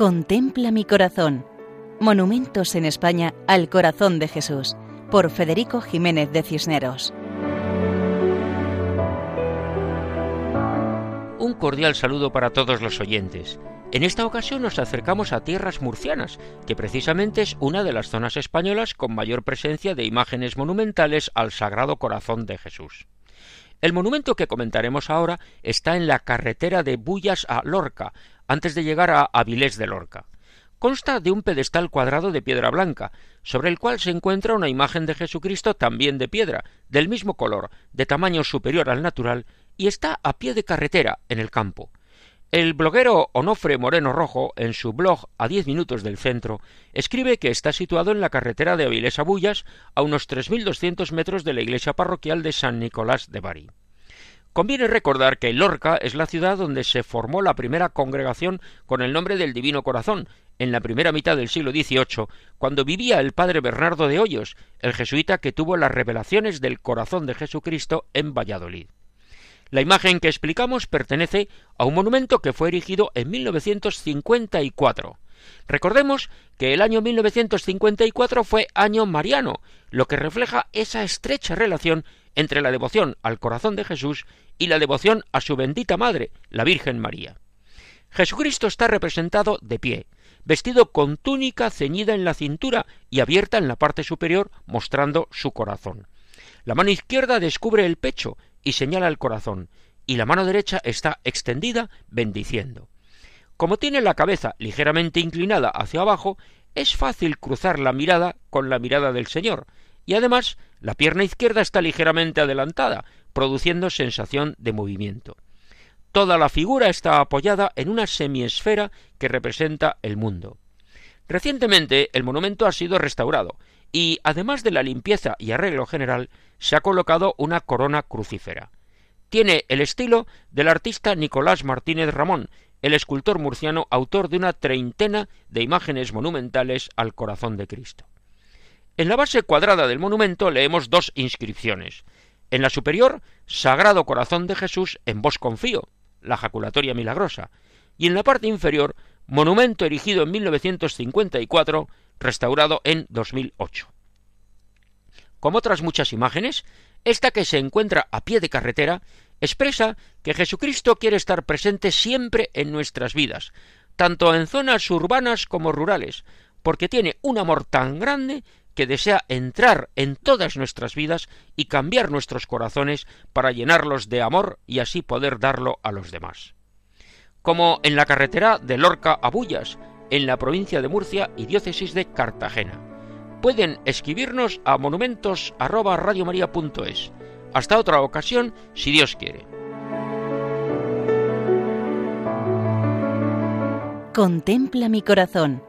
Contempla mi corazón. Monumentos en España al corazón de Jesús, por Federico Jiménez de Cisneros. Un cordial saludo para todos los oyentes. En esta ocasión nos acercamos a tierras murcianas, que precisamente es una de las zonas españolas con mayor presencia de imágenes monumentales al Sagrado Corazón de Jesús. El monumento que comentaremos ahora está en la carretera de Bullas a Lorca, antes de llegar a Avilés de Lorca. Consta de un pedestal cuadrado de piedra blanca, sobre el cual se encuentra una imagen de Jesucristo también de piedra, del mismo color, de tamaño superior al natural, y está a pie de carretera, en el campo. El bloguero Onofre Moreno Rojo, en su blog A diez minutos del centro, escribe que está situado en la carretera de Avilés a Bullas, a unos 3.200 metros de la iglesia parroquial de San Nicolás de Bari. Conviene recordar que Lorca es la ciudad donde se formó la primera congregación con el nombre del Divino Corazón, en la primera mitad del siglo XVIII, cuando vivía el padre Bernardo de Hoyos, el jesuita que tuvo las revelaciones del corazón de Jesucristo en Valladolid. La imagen que explicamos pertenece a un monumento que fue erigido en 1954. Recordemos que el año 1954 fue año mariano, lo que refleja esa estrecha relación entre la devoción al corazón de Jesús y la devoción a su bendita Madre, la Virgen María. Jesucristo está representado de pie, vestido con túnica ceñida en la cintura y abierta en la parte superior, mostrando su corazón. La mano izquierda descubre el pecho y señala el corazón, y la mano derecha está extendida bendiciendo. Como tiene la cabeza ligeramente inclinada hacia abajo, es fácil cruzar la mirada con la mirada del Señor, y además la pierna izquierda está ligeramente adelantada, produciendo sensación de movimiento. Toda la figura está apoyada en una semiesfera que representa el mundo. Recientemente el monumento ha sido restaurado y, además de la limpieza y arreglo general, se ha colocado una corona crucífera. Tiene el estilo del artista Nicolás Martínez Ramón, el escultor murciano autor de una treintena de imágenes monumentales al corazón de Cristo. En la base cuadrada del monumento leemos dos inscripciones. En la superior, Sagrado Corazón de Jesús en vos confío, la jaculatoria milagrosa, y en la parte inferior, monumento erigido en 1954, restaurado en 2008. Como otras muchas imágenes, esta que se encuentra a pie de carretera expresa que Jesucristo quiere estar presente siempre en nuestras vidas, tanto en zonas urbanas como rurales, porque tiene un amor tan grande que desea entrar en todas nuestras vidas y cambiar nuestros corazones para llenarlos de amor y así poder darlo a los demás. Como en la carretera de Lorca a Bullas, en la provincia de Murcia y diócesis de Cartagena. Pueden escribirnos a monumentos@radiomaria.es. Hasta otra ocasión, si Dios quiere. Contempla mi corazón